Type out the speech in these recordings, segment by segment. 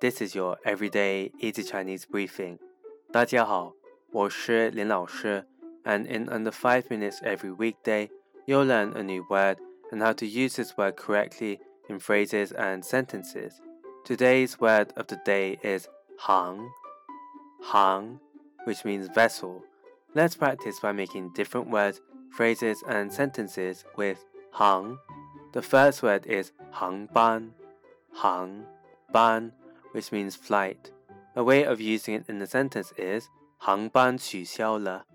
This is your everyday easy Chinese briefing. 大家好，我是林老师, and in under 5 minutes every weekday, you'll learn a new word and how to use this word correctly in phrases and sentences. Today's word of the day is hang, hang, which means vessel. Let's practice by making different words, phrases, and sentences with hang. The first word is hangban, hangban which means flight. A way of using it in the sentence is 航班取消了.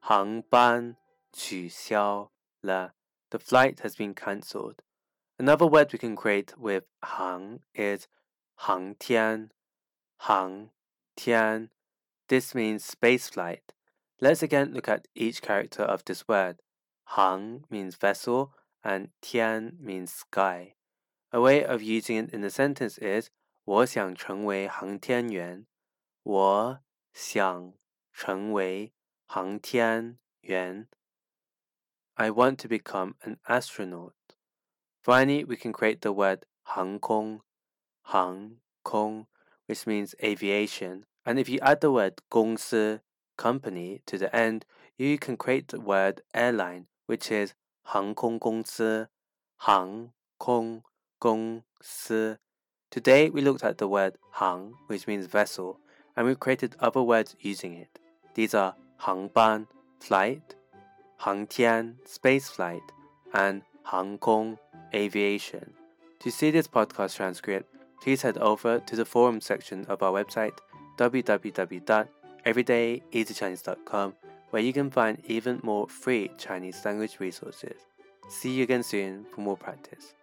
航班取消了. The flight has been cancelled. Another word we can create with 航 is 航天,航天. This means space flight. Let's again look at each character of this word. 航 means vessel and 天 means sky. A way of using it in the sentence is 我想成为航天员。我想成为航天员。I want to become an astronaut. Finally, we can create the word 航空,航空, which means aviation. And if you add the word 公司 company to the end, you can create the word airline, which is 航空公司,航空公司. Today we looked at the word hang, which means vessel, and we created other words using it. These are hangban, flight, hangtian, space flight, and hangkong, aviation. To see this podcast transcript, please head over to the forum section of our website www.everydayeasychinese.com where you can find even more free Chinese language resources. See you again soon for more practice.